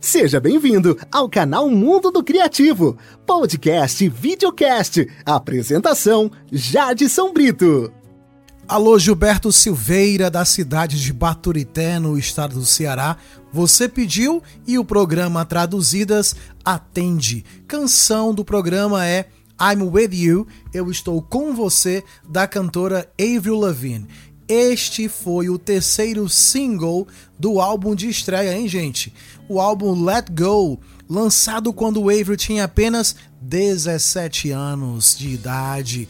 Seja bem-vindo ao canal Mundo do Criativo, podcast e videocast. Apresentação: Jadson Brito. Alô, Gilberto Silveira, da cidade de Baturité, no estado do Ceará. Você pediu e o programa Traduzidas atende. Canção do programa é I'm With You, Eu Estou Com Você, da cantora Avril Lavigne. Este foi o terceiro single do álbum de estreia, hein, gente? O álbum Let Go, lançado quando o Avril tinha apenas 17 anos de idade.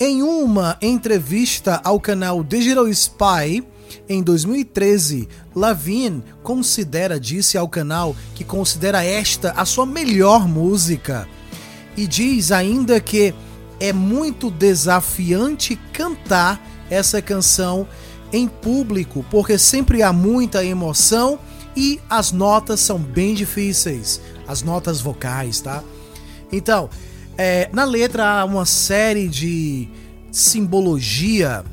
Em uma entrevista ao canal Digital Spy, em 2013, Lavigne considera, disse ao canal que considera esta a sua melhor música e diz ainda que é muito desafiante cantar essa canção em público, porque sempre há muita emoção e as notas são bem difíceis, as notas vocais, tá? Então, é, na letra há uma série de simbologia,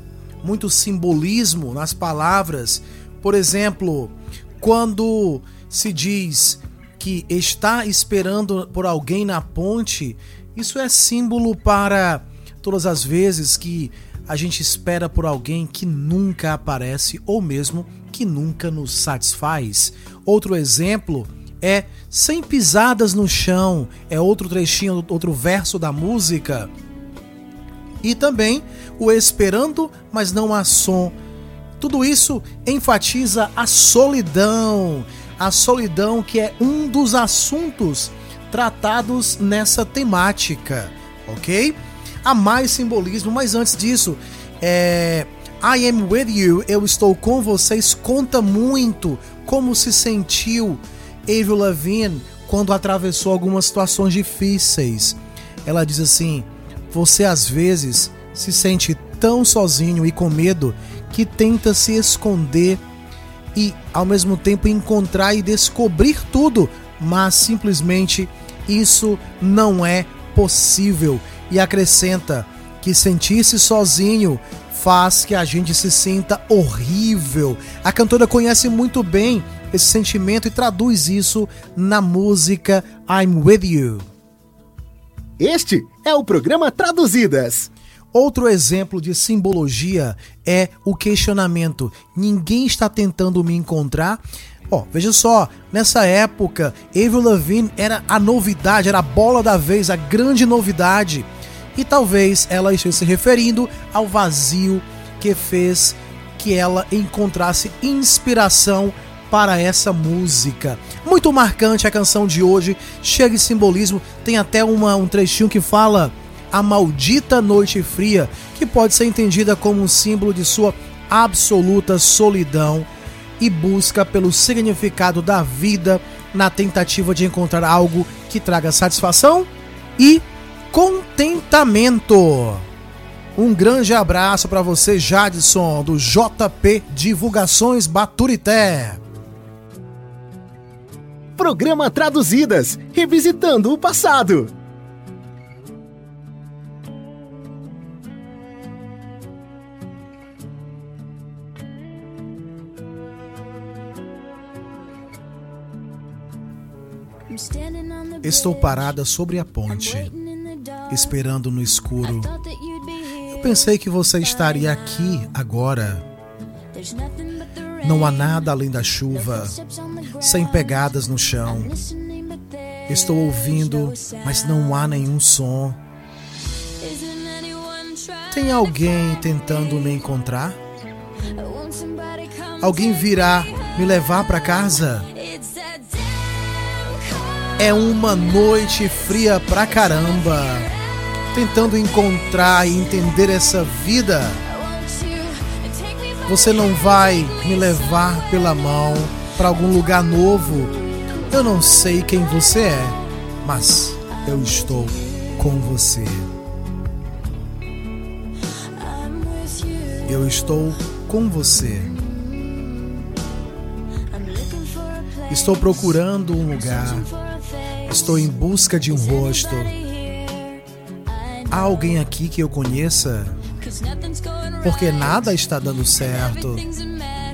muito simbolismo nas palavras. Por exemplo, quando se diz que está esperando por alguém na ponte, isso é símbolo para todas as vezes que a gente espera por alguém que nunca aparece ou mesmo que nunca nos satisfaz. Outro exemplo é Sem Pisadas no Chão, é outro trechinho, outro verso da música. E também o Esperando, mas não há som. Tudo isso enfatiza a solidão, a solidão que é um dos assuntos tratados nessa temática, ok? Há mais simbolismo, mas antes disso, é, I am with you, eu estou com vocês, conta muito como se sentiu Avril Lavigne quando atravessou algumas situações difíceis. Ela diz assim: Você às vezes se sente tão sozinho e com medo que tenta se esconder e ao mesmo tempo encontrar e descobrir tudo, mas simplesmente isso não é possível e acrescenta que sentir-se sozinho faz que a gente se sinta horrível. A cantora conhece muito bem esse sentimento e traduz isso na música I'm With You. Este é o programa Traduzidas. Outro exemplo de simbologia é o questionamento: ninguém está tentando me encontrar? Ó, oh, veja só, nessa época, Avril Lavigne era a novidade, era a bola da vez, a grande novidade e talvez ela esteja se referindo ao vazio que fez que ela encontrasse inspiração para essa música. Muito marcante a canção de hoje, cheia de simbolismo, tem até uma, um trechinho que fala a maldita noite fria, que pode ser entendida como um símbolo de sua absoluta solidão e busca pelo significado da vida na tentativa de encontrar algo que traga satisfação e contentamento. Um grande abraço para você, Jadson, do JP Divulgações Baturité. Programa Traduzidas Revisitando o Passado. Estou parada sobre a ponte esperando no escuro. Eu pensei que você estaria aqui agora. Não há nada além da chuva, sem pegadas no chão. Estou ouvindo, mas não há nenhum som. Tem alguém tentando me encontrar? Alguém virá me levar para casa? É uma noite fria pra caramba tentando encontrar e entender essa vida, você não vai me levar pela mão para algum lugar novo. Eu não sei quem você é, mas eu estou com você. Eu estou com você. Estou procurando um lugar. Estou em busca de um rosto. Há alguém aqui que eu conheça? Porque nada está dando certo.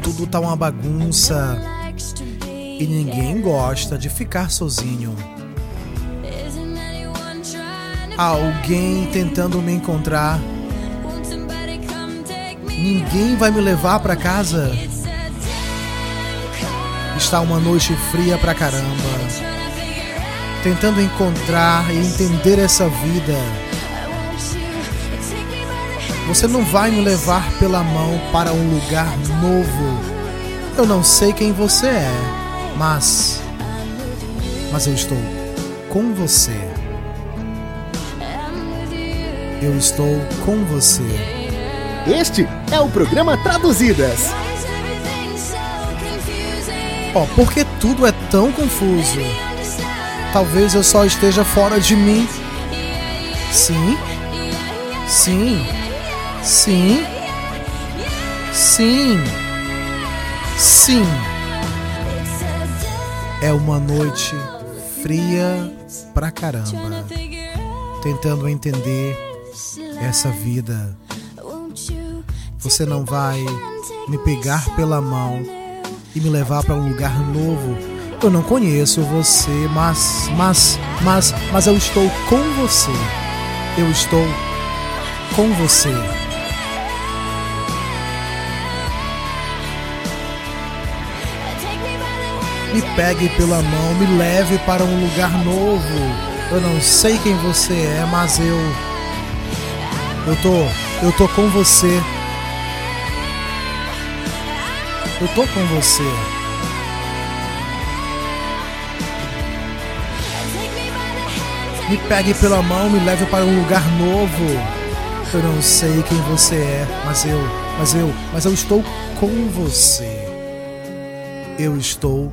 Tudo tá uma bagunça. E ninguém gosta de ficar sozinho. Há alguém tentando me encontrar. Ninguém vai me levar para casa. Está uma noite fria pra caramba. Tentando encontrar e entender essa vida. Você não vai me levar pela mão para um lugar novo. Eu não sei quem você é, mas. Mas eu estou com você. Eu estou com você. Este é o programa Traduzidas. Oh, porque tudo é tão confuso? Talvez eu só esteja fora de mim. Sim? Sim? Sim? Sim? Sim. É uma noite fria pra caramba. Tentando entender essa vida. Você não vai me pegar pela mão e me levar para um lugar novo. Eu não conheço você, mas, mas, mas, mas eu estou com você. Eu estou com você. Me pegue pela mão, me leve para um lugar novo. Eu não sei quem você é, mas eu. Eu tô. Eu tô com você. Eu tô com você. Me pegue pela mão, me leve para um lugar novo. Eu não sei quem você é, mas eu, mas eu, mas eu estou com você. Eu estou